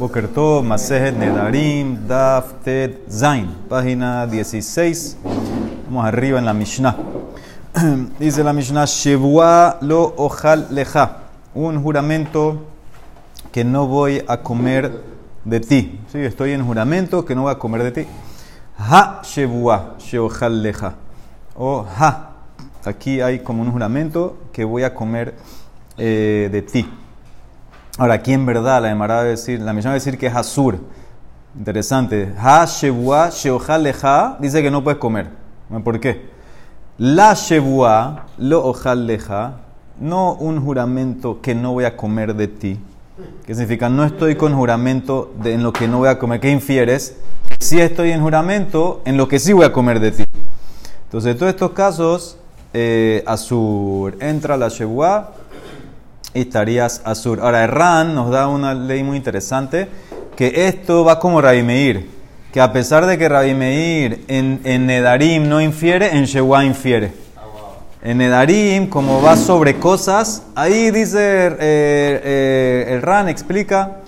Bokerto, Masejet Nedarim, Daf Ted Zain, página 16. Vamos arriba en la Mishnah. Dice la Mishnah, Shevua lo ojal leja. Un juramento que no voy a comer de ti. Sí, estoy en juramento que no voy a comer de ti. Ha Shevua, Sheojal leja. O ha. Aquí hay como un juramento que voy a comer eh, de ti. Ahora, aquí en verdad la Emara va a decir, la Mishnah va a decir que es Asur. Interesante. Ha Shevua, Sheojal leja, dice que no puedes comer. ¿Por qué? La Shevua, lo ojal leja, no un juramento que no voy a comer de ti. ¿Qué significa? No estoy con juramento de en lo que no voy a comer. ¿Qué infieres? Si estoy en juramento en lo que sí voy a comer de ti. Entonces, en todos estos casos, eh, Asur entra la Shevua y estarías Asur. Ahora, Erran nos da una ley muy interesante que esto va como Rabbi Meir, que a pesar de que Rabbi Meir en, en Nedarim no infiere, en Shewá infiere. En Nedarim, como va sobre cosas, ahí dice eh, eh, el Ran, explica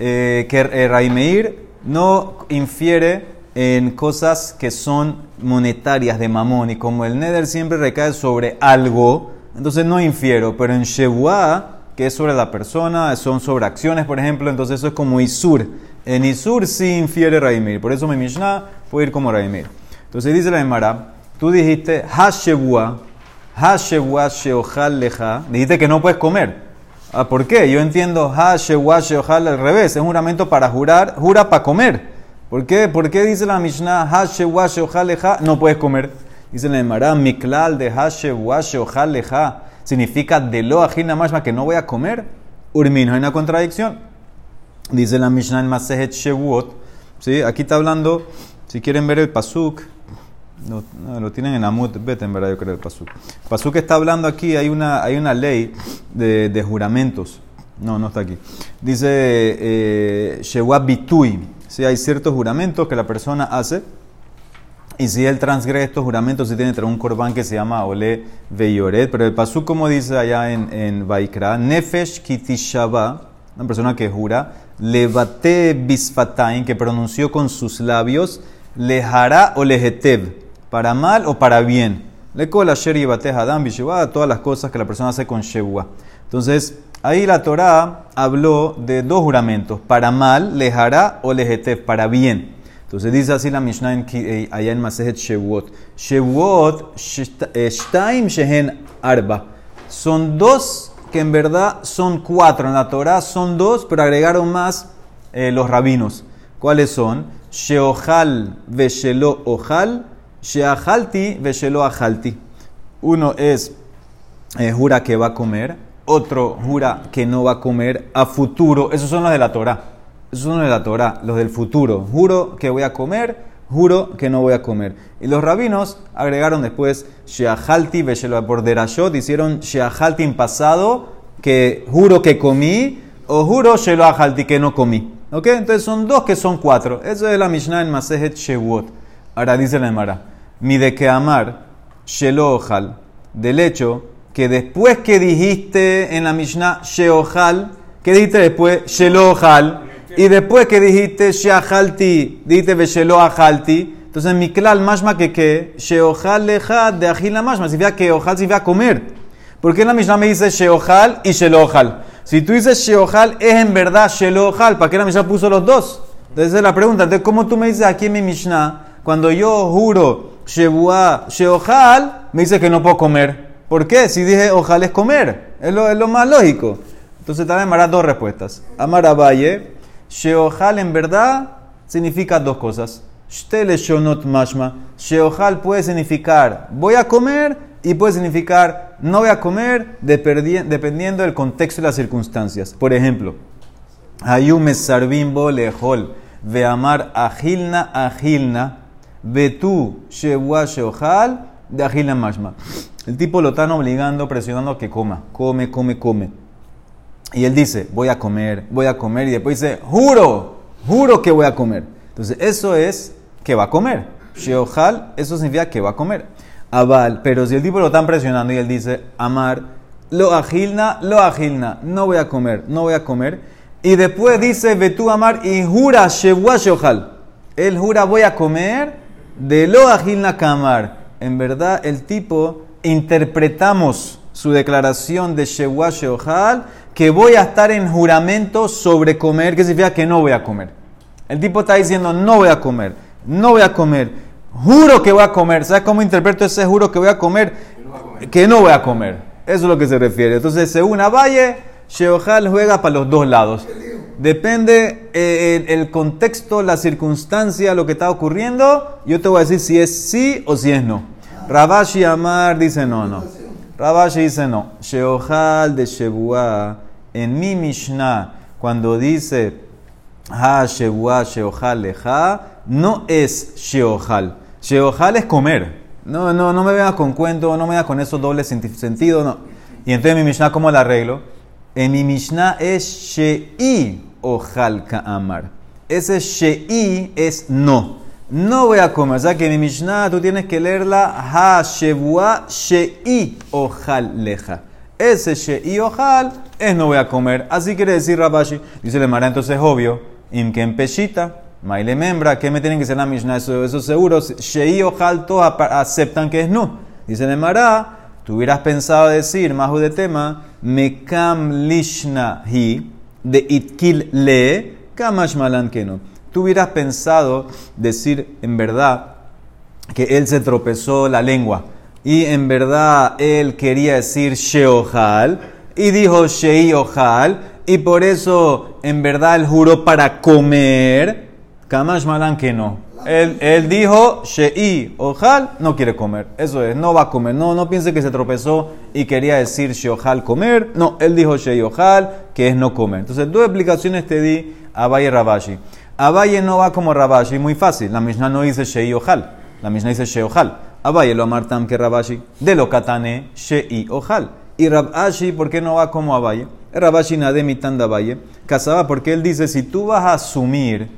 eh, que eh, Rabbi Meir no infiere en cosas que son monetarias de mamón y como el Neder siempre recae sobre algo, entonces no infiero, pero en Shewá, que es sobre la persona, son sobre acciones, por ejemplo, entonces eso es como Isur. En Isur sí infiere Raimir, por eso mi Mishnah puede ir como Raimir. Entonces dice la Emara, tú dijiste Ha Shewá, Ha Shewá Sheojal Leja, dijiste que no puedes comer. Ah, ¿Por qué? Yo entiendo Ha Shewá Sheojal al revés, es un juramento para jurar, jura para comer. ¿Por qué? ¿Por qué dice la Mishnah Ha Shewá Sheojal Leja, no puedes comer? Dice la Emara, Miklal de Hashe Washe Ojal Leja significa de lo ajina más que no voy a comer. Urmin, hay una contradicción. Dice la Mishnah en Masejet Shevuot. ¿sí? Aquí está hablando, si quieren ver el Pasuk, no, lo tienen en Amut Bet, en verdad, yo creo el Pasuk. El Pasuk está hablando aquí, hay una, hay una ley de, de juramentos. No, no está aquí. Dice eh, Shevuat Bitui. ¿sí? Hay ciertos juramentos que la persona hace y si él transgrede estos juramentos, se tiene un corbán que se llama Ole Veyoret. Pero el pasú, como dice allá en, en Vaikra, Nefesh Kitishaba, una persona que jura, Levate Bisfatain, que pronunció con sus labios, Lehará o Lehetev, para mal o para bien. Le kola Sheri Bate Hadam Bishua, todas las cosas que la persona hace con Shewua. Entonces, ahí la Torah habló de dos juramentos, para mal, Lehará o Lehetev, para bien. Entonces dice así la Mishnah en, eh, allá en Masejet Shevuot. Shevuot, Shtaim Shehen Arba. Son dos que en verdad son cuatro. En la Torah son dos, pero agregaron más eh, los rabinos. ¿Cuáles son? Sheohal Veshelo Ojal, Sheahalti Veshelo Ahalti. Uno es eh, jura que va a comer, otro jura que no va a comer a futuro. Esos son los de la Torah. Son los de la Torah, los del futuro. Juro que voy a comer, juro que no voy a comer. Y los rabinos agregaron después Sheahalti por Derashot, hicieron Sheahalti en pasado, que juro que comí, o juro Shelo Ahalti que no comí. ¿Ok? Entonces son dos que son cuatro. Eso es la Mishnah en Masejet Shewot. Ahora dice la Emara, mi de que amar Shelo Ojal, del hecho que después que dijiste en la Mishnah Sheohal, ¿qué dijiste después? Shelo Ojal. Y después que dijiste Sheahalti, dijiste Veshelo Ahalti, entonces Miklal mashma que que Sheohal leja de Ajila mashma, significa que Ojal significa comer. ¿Por qué en la Mishnah me dice Sheohal y Shelohal? Si tú dices Sheohal, es en verdad Shelohal, ¿para qué la Mishnah puso los dos? Entonces es la pregunta, entonces ¿cómo tú me dices aquí en mi Mishnah, cuando yo juro Shebua, Sheohal, me dice que no puedo comer? ¿Por qué? Si dije Ojal es comer, es lo, más lógico. Entonces también harás dos respuestas. Amar Valle. Sheohal en verdad significa dos cosas. Shtele shonot mashma. Sheohal puede significar voy a comer y puede significar no voy a comer dependiendo del contexto y las circunstancias. Por ejemplo, Hayume sarbimbo lehol veamar agilna agilna betu shewua sheohal de agilna mashma. El tipo lo están obligando, presionando a que coma. Come, come, come. Y él dice, voy a comer, voy a comer, y después dice, juro, juro que voy a comer. Entonces, eso es que va a comer. Sheohal, eso significa que va a comer. Aval, pero si el tipo lo están presionando y él dice, amar, lo agilna, lo agilna, no voy a comer, no voy a comer. Y después dice Betú Amar y jura Shevua Sheohal. Él jura voy a comer de lo agil Nakamar. En verdad, el tipo interpretamos su declaración de Shevua Sheohal que voy a estar en juramento sobre comer, que significa que no voy a comer. El tipo está diciendo no voy a comer, no voy a comer, juro que voy a comer. ¿Sabes cómo interpreto ese juro que voy a comer? Que no voy a comer. Eso es lo que se refiere. Entonces, según Valle, Sheohal juega para los dos lados. Depende eh, el, contexto, la circunstancia, lo que está ocurriendo. Yo te voy a decir si es sí o si es no. Rabashi Amar dice no, no. Rabashi dice no. Sheohal de Shebuah, en mi Mishnah, cuando dice Ha Shebuah Sheohal leja, no es Sheohal. Sheohal es comer. No, no, no me veas con cuento, no me veas con esos dobles sentidos, no. Y entonces mi Mishnah, ¿cómo la arreglo? En mi Mishnah es Shei Ojal Amar. Ese Shei es no. No voy a comer. O sea que mi Mishnah tú tienes que leerla Ha Shevua Shei Ojal Leja. Ese Shei Ojal es no voy a comer. Así quiere decir Rabashi. Dice le Mara, entonces es obvio. Imken Peshita. Maile Membra. ¿Qué me tienen que ser la Mishnah? Eso, eso seguro. Shei Ojal todos aceptan que es no. Dice le Mara. Tú hubieras pensado decir, más de tema, Mekam Lishna Hi, de Itkil Le, Kamash Malan que no. Tú hubieras pensado decir en verdad que él se tropezó la lengua y en verdad él quería decir Sheohal y dijo Sheiohal y por eso en verdad él juró para comer. Kamash Malan que no. Él, dijo, Shei, ojal, no quiere comer. Eso es, no va a comer. No, no piense que se tropezó y quería decir ojal comer. No, él dijo Shei, ojal, que es no comer. Entonces, dos explicaciones te di a Valle Rabashi. Abaye no va como Rabashi, muy fácil. La Mishnah no dice Shei, ojal. La Mishnah dice Shei, ojal. Abaye lo amartam que Rabashi. De lo katane, Shei, ojal. Y Rabashi, ¿por qué no va como Abaye? Rabashi nade mitanda Abaye. Casaba porque él dice, si tú vas a asumir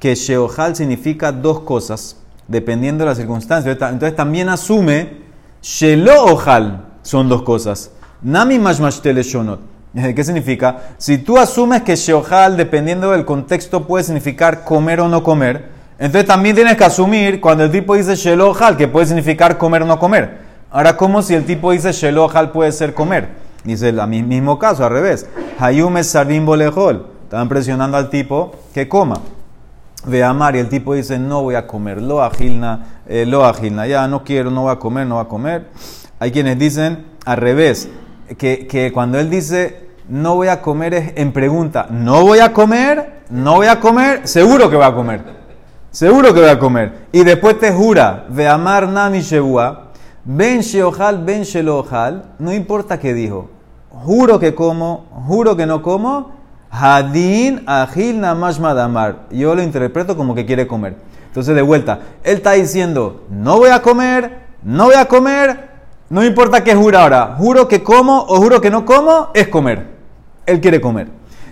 que Sheohal significa dos cosas, dependiendo de la circunstancia. Entonces también asume Shelohal son dos cosas. Nami mashmashtele shonot. ¿Qué significa? Si tú asumes que Sheohal, dependiendo del contexto, puede significar comer o no comer, entonces también tienes que asumir cuando el tipo dice Shelohal, que puede significar comer o no comer. Ahora, ¿cómo si el tipo dice Shelohal puede ser comer? Dice el mismo caso, al revés. Hayume sarim bolejol. Estaban presionando al tipo que coma de amar y el tipo dice no voy a comer, lo agilna, eh, lo agilna, ya no quiero, no voy a comer, no voy a comer. Hay quienes dicen al revés, que, que cuando él dice no voy a comer es en pregunta, no voy a comer, no voy a comer, seguro que va a comer, seguro que voy a comer. Y después te jura, de amar nami shebua, ben sheojal, ben shelohal, no importa qué dijo, juro que como, juro que no como, Hadin agil namash madamar. Yo lo interpreto como que quiere comer. Entonces, de vuelta, él está diciendo, no voy a comer, no voy a comer, no importa qué jura ahora, juro que como o juro que no como, es comer. Él quiere comer.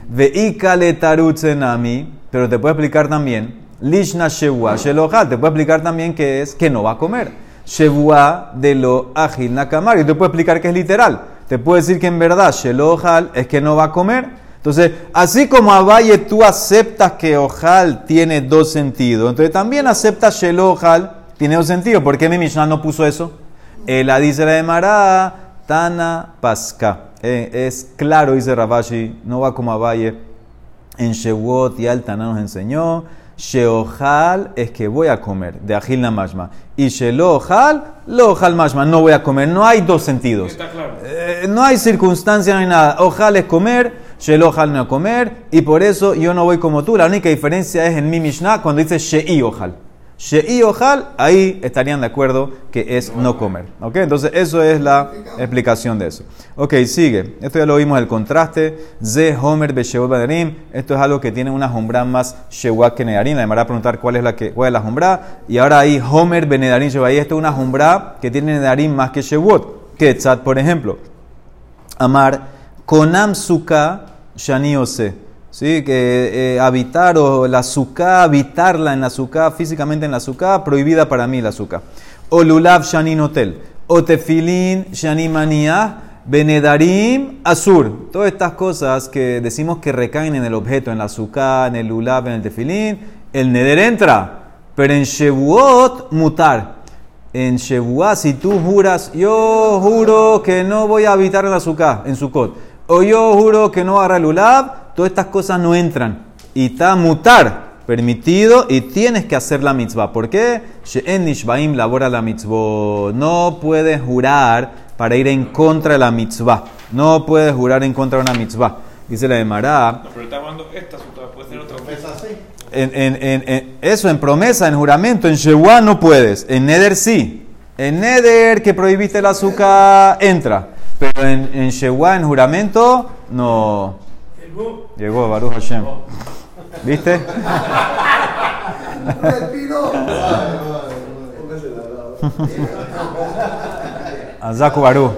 Veikale tarutzenami, pero te puedo explicar también, lishna shevua shelohal, te puedo explicar también que es que no va a comer. Shevua de lo agil nakamar, y te puedo explicar que es literal. Te puedo decir que en verdad shelohal es que no va a comer. Entonces, así como a Valle tú aceptas que ojal tiene dos sentidos, entonces también aceptas que el ojal tiene dos sentidos. ¿Por qué mi Mishnah no puso eso? la dice la de Mará, Tana Pasca. Eh, es claro, dice Rabashi, no va como a Valle. En Shewot y Altana nos enseñó. Sheojal es que voy a comer, de Agil Namashma. Y Shelohal, Lohal Mashma, no voy a comer. No hay dos sentidos. Eh, no hay circunstancia, no hay nada. Ojal es comer, Shelohal no comer, y por eso yo no voy como tú. La única diferencia es en mi Mishnah cuando dice Shei Ojal. Shei Ojal, ahí estarían de acuerdo que es no comer. ¿Ok? Entonces, eso es la explicación de eso. Ok, sigue. Esto ya lo vimos, el contraste. Ze Homer Beshewot Badarim. Esto es algo que tiene una jumbra más Shewak que Nedarim. La a preguntar cuál es la que cuál es la jumbra. Y ahora ahí Homer Benedarim Ahí Esto es una jumbra que tiene Nedarim más que Shewot. Ketzat, por ejemplo. Amar Konam Suka Shani Ose. ¿Sí? Que eh, habitar o la suka, habitarla en la suka, físicamente en la suka, prohibida para mí la suka. O lulav shani notel. O tefilin shani maniyah, Benedarim Azur. Todas estas cosas que decimos que recaen en el objeto, en la azúcar, en el lulab, en el tefilín, el neder entra. Pero en Shevuot mutar. En Shevuot, si tú juras, yo juro que no voy a habitar en azúcar, en Sukkot. O yo juro que no hará lulab, todas estas cosas no entran. Y está mutar permitido y tienes que hacer la mitzvah. ¿Por qué? She'en nishbaim labora la mitzvah. No puedes jurar para ir en contra de la mitzvah. No puedes jurar en contra de una mitzvah. Dice la de Mará. pero está hablando esta puede ser otra promesa así. En, en, en, eso, en promesa, en juramento, en Shewa no puedes. En Neder sí. En Neder que prohibiste el azúcar, entra. Pero en, en Shewa, en juramento, no. Llegó Baruch Hashem. ¿Viste? Azaku Baru.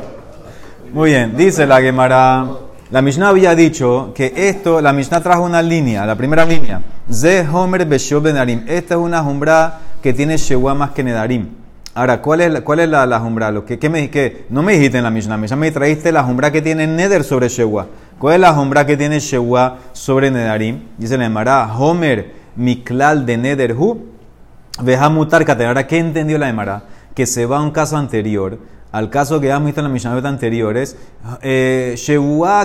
Muy bien, dice la Gemara. La Mishnah había dicho que esto, la Mishnah trajo una línea, la primera línea. Ze Homer Beshob Benarim. Esta es una jumbra que tiene Shewa más que Nedarim. Ahora, ¿cuál es, cuál es la, la jumbra? Lo que, ¿qué me, que, no me dijiste en la Mishnah, Mishnah me trajiste la jumbra que tiene Neder sobre Shewa. ¿Cuál es la jumbra que tiene Shewa sobre Nedarim? Dice la Gemara, Homer Miklal de Neder Hu. Veja mutar Ahora, ¿qué entendió la Gemara? Que se va a un caso anterior al caso que hemos visto en la Mishnah anteriores, eh,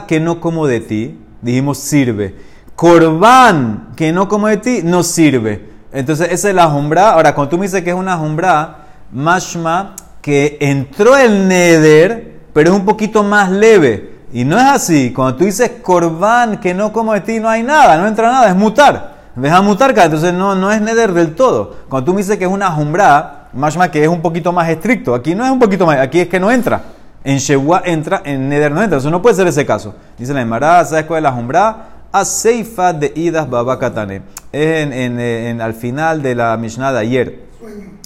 que no como de ti, dijimos sirve. Corban, que no como de ti, no sirve. Entonces, esa es la jumbra. Ahora, cuando tú me dices que es una jumbra, mashma, que entró el neder, pero es un poquito más leve. Y no es así. Cuando tú dices corban, que no como de ti, no hay nada, no entra nada, es mutar. Deja mutar, entonces no, no es neder del todo. Cuando tú me dices que es una jumbra, Mashma que es un poquito más estricto. Aquí no es un poquito más, aquí es que no entra. En Shewa entra, en Neder no entra. Eso no puede ser ese caso. Dice la Emara, ¿sabes cuál es la jumbra? Seifa de Idas Babakatane. Es en, en, en, al final de la Mishnah de ayer.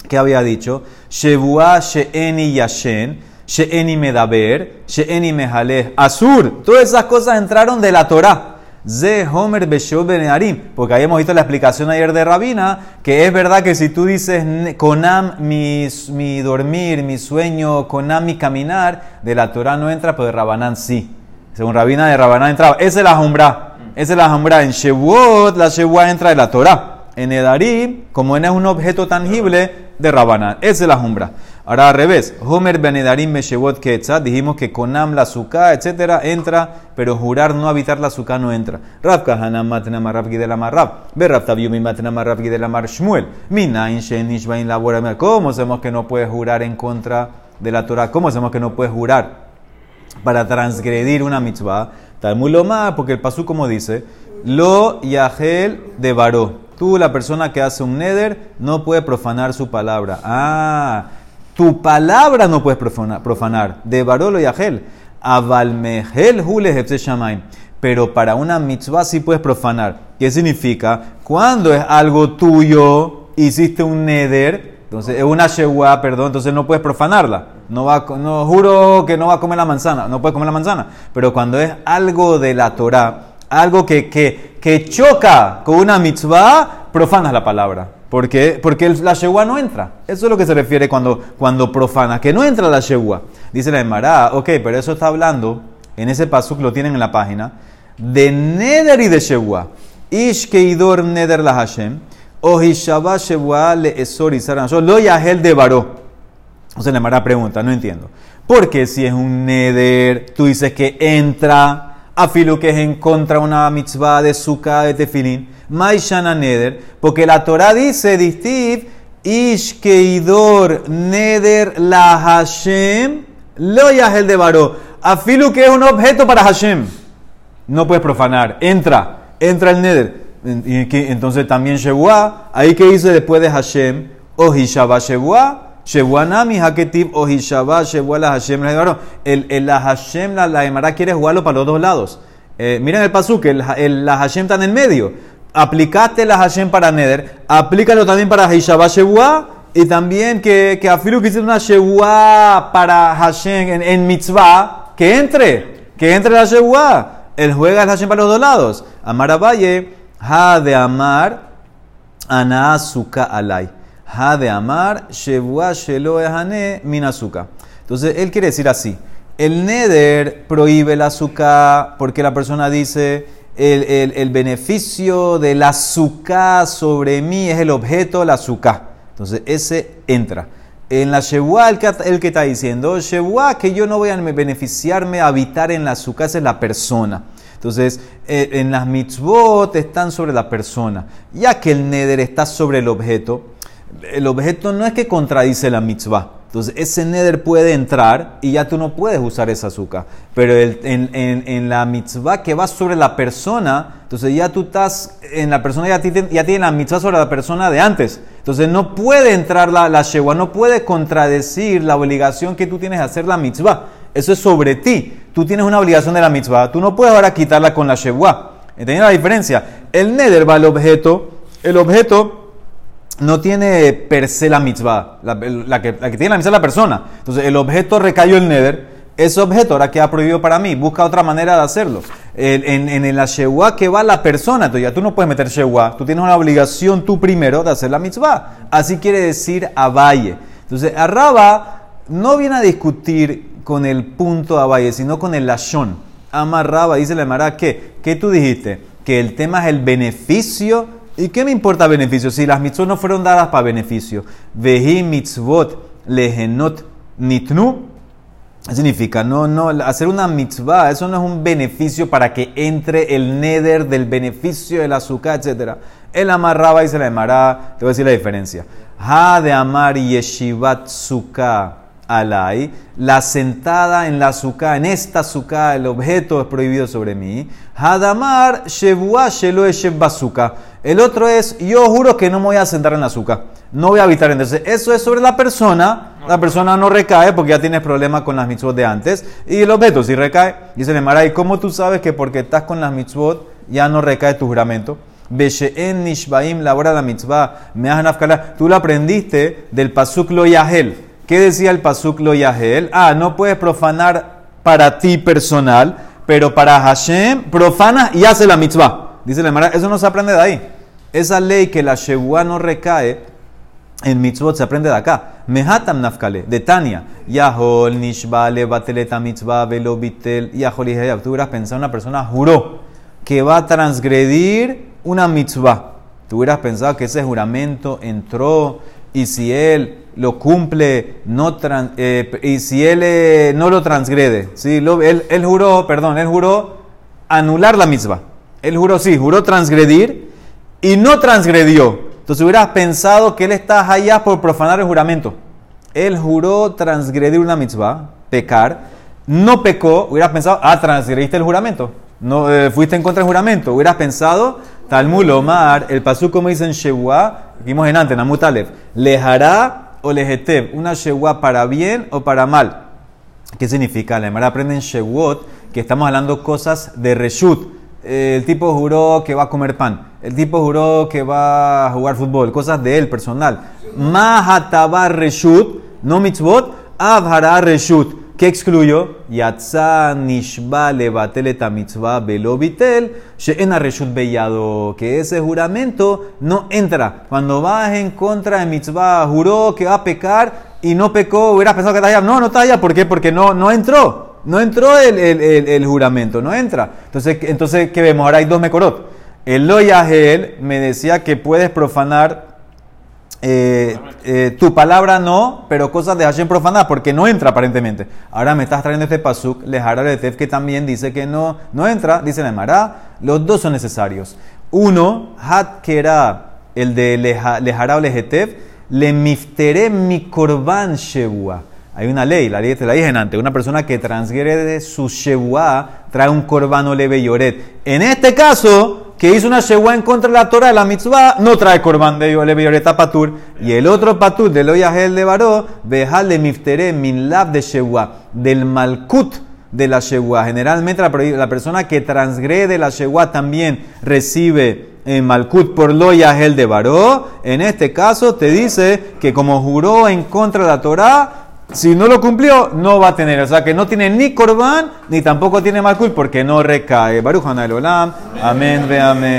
que había dicho? Shevua Sheeni Yashen. Sheeni Medaber. Sheeni Mehaleh. Azur. Todas esas cosas entraron de la Torah. Ze Homer Benearim. Porque habíamos visto la explicación ayer de Rabina, que es verdad que si tú dices Konam mi, mi dormir, mi sueño, Konam mi caminar, de la Torah no entra, pero de Rabanán sí. Según Rabina, de Rabanán entraba. Esa es la Jumbra. Esa es la Jumbra. En Shevuot, la Shevuot entra de la Torah. En Edarim, como no es un objeto tangible, de Rabanán. Esa es la Jumbra. Ahora al revés, Homer Benedarim Meshevot Ketzat, dijimos que Konam la Sukkah, etcétera, entra, pero jurar no habitar la Sukkah no entra. Rav Kahanam Matnama Rav Gidelamar Rav, Berrav Tabiumi Matnama Rav Gidelamar Shmuel, Minain Shenishbain Labora. ¿Cómo sabemos que no puedes jurar en contra de la Torah? ¿Cómo sabemos que no puedes jurar para transgredir una mitzvah? Talmud Lomar, porque el pasú como dice, Lo Yahel de Baró. Tú, la persona que hace un neder, no puede profanar su palabra. Ah, tu palabra no puedes profanar. De Barolo y Agel. Avalmehel hule. Pero para una mitzvah sí puedes profanar. ¿Qué significa? Cuando es algo tuyo, hiciste un neder, entonces es una shewa, perdón, entonces no puedes profanarla. No, va, no juro que no va a comer la manzana, no puedes comer la manzana. Pero cuando es algo de la Torah, algo que, que, que choca con una mitzvah, profanas la palabra. ¿Por qué? Porque la Shewa no entra. Eso es lo que se refiere cuando, cuando profana, que no entra la Shewa. Dice la Emara, ok, pero eso está hablando, en ese paso que lo tienen en la página, de Neder y de Shewa. Ish keidor Neder la Hashem, o Hishaba Shewa le esor y lo yahel de Baró. Entonces la Emara pregunta, no entiendo. Porque si es un Neder, tú dices que entra, afilo que es en contra una mitzvah de suka de tefilín, Maishana Neder, porque la Torah dice, distiv, Ishkeidor Neder la Hashem, lo Yahel de Baró. Afilu que es un objeto para Hashem. No puedes profanar. Entra, entra el Neder. Entonces también Shebuah, ahí que dice después de Hashem, Ohishaba Shebuah. Nami Haketiv Ohishaba Shebuah la Hashem. El, el la Hashem, la, la Emara quiere jugarlo para los dos lados. Eh, miren el pasú, que el, el, la Hashem está en el medio aplicaste la Hashem para Neder, aplícalo también para Hishabah Shewua y también que, que afilu hiciste una Shewua para Hashem en, mitzvah, que entre, que entre la Shewua. El juega el Hashem para los dos lados. Amar Valle, ha de amar, anazuka alay. Ha de amar, Shewua shelo ehane minazuka. Entonces él quiere decir así. El neder prohíbe el azúcar porque la persona dice, el, el, el beneficio del azúcar sobre mí es el objeto del azúcar. Entonces ese entra. En la Shebuá, el el que está diciendo, Shebuá, que yo no voy a beneficiarme a habitar en la azúcar, esa es la persona. Entonces, eh, en las mitzvot están sobre la persona. Ya que el neder está sobre el objeto, el objeto no es que contradice la mitzvah. Entonces, ese neder puede entrar y ya tú no puedes usar esa azúcar. Pero en, en- la mitzvah que va sobre la persona, entonces ya tú estás, en la persona ya, ti- ya tiene la mitzvah sobre la persona de antes. Entonces, no puede entrar la, la shewa, no puede contradecir la obligación que tú tienes de hacer la mitzvah. Eso es sobre ti. Tú tienes una obligación de la mitzvah. Tú no puedes ahora quitarla con la shewa. ¿Entendieron la diferencia? El neder va al objeto. El objeto no tiene per se la mitzvah. La, que, la que tiene la mitzvah es la persona. Entonces, el objeto recayó el neder. Ese objeto ahora queda prohibido para mí. Busca otra manera de hacerlo. En, en la shewa que va la persona. Entonces, ya tú no puedes meter shewa. Tú tienes una obligación tú primero de hacer la mitzvah. Así quiere decir Abaye. Entonces, Arraba no viene a discutir con el punto de Abaye, sino con el lashon. Amarraba, dice la Emara, ¿qué? ¿Qué tú dijiste? Que el tema es el beneficio. ¿Y qué me importa beneficio? Si las mitzvot no fueron dadas para beneficio. Vehi mitzvot lehenot nitnu. Significa, no, no, hacer una mitzvah, eso no es un beneficio para que entre el neder del beneficio del azúcar, etc. El amarraba y se le amará, te voy a decir la diferencia. Ha de amar yeshivat suka alay, la sentada en la azúcar, en esta azúcar, el objeto es prohibido sobre mí. Ha de amar shevua shelo bazooka. El otro es, yo juro que no me voy a sentar en la azúcar, no voy a habitar entonces. Eso es sobre la persona, la persona no recae porque ya tienes problemas con las mitzvot de antes. Y el objeto sí recae. Dice el Mara, ¿y cómo tú sabes que porque estás con las mitzvot ya no recae tu juramento? Beshe'en nishbaim la hora de la mitzvah. Me Tú lo aprendiste del pasuk lo yahel. ¿Qué decía el pasuk lo yahel? Ah, no puedes profanar para ti personal, pero para Hashem profana y hace la mitzvah. Dice el Mara, eso no se aprende de ahí. Esa ley que la Shebuá no recae en mitzvot se aprende de acá. Mehatam nafkale, de Tania. Yahol nishbale bateleta mitzvah velo bitel yahol ihayab. Tú hubieras pensado una persona juró que va a transgredir una mitzvah. Tú hubieras pensado que ese juramento entró y si él lo cumple, no tran- eh, y si él eh, no lo transgrede. ¿sí? Lo- él, él juró, perdón, él juró anular la mitzvah. Él juró, sí, juró transgredir y no transgredió. Entonces hubieras pensado que él está allá por profanar el juramento. Él juró transgredir una mitzvah, pecar, no pecó, hubieras pensado, ah, transgrediste el juramento. No, eh, fuiste en contra del juramento. Hubieras pensado, Talmud Omar, el pasú como dice en Shewa, dijimos en antes, en Amut Aleph, lejará o lejetev, una Shewa para bien o para mal. ¿Qué significa? La Emara aprende en que estamos hablando cosas de reshut. Eh, El tipo juró que va a comer pan. El tipo juró que va a jugar fútbol. Cosas de él, personal. Mahatabar reshut, no mitzvot, avhara reshut. ¿Qué excluyó? Yatza nishba levatel mitzvah velo bitel, she'ena reshut beyado. Que ese juramento no entra. Cuando vas en contra de mitzvah, juró que va a pecar y no pecó, hubieras pensado que está allá. No, no está allá. ¿Por qué? Porque no, no entró. No entró el, el- el- el juramento, no entra. Entonces, entonces, ¿qué vemos? Ahora hay dos mecorot. El loyahel me decía que puedes profanar eh, eh, tu palabra no, pero cosas de Hashem profanar, porque no entra aparentemente. Ahora me estás trayendo este pasuk, lejara de Tef, que también dice que no, no entra, dice la Emara, los dos son necesarios. Uno, hat kera, el de leja- lejara o lejetef, le miftere mi korban shebua. Hay una ley, la ley te la dije antes, una persona que transgrede su shebua trae un korban o leve yoret. En este caso, que hizo una shewá en contra de la Torah de la mitzvah, no trae korban de Leve Yoreta Patur. Y el otro Patur de Loyahel de Baró, de Miftere min lab de shewá, del malkut de la shewá. Generalmente la, persona que transgrede la shewá también recibe en malkut por Loyahel de Baró. En este caso te dice que como juró en contra de la Torah, si no lo cumplió, no va a tener. O sea que no tiene ni Corban, ni tampoco tiene Malkut, porque no recae. Baruch Olam. Amén, ve amén.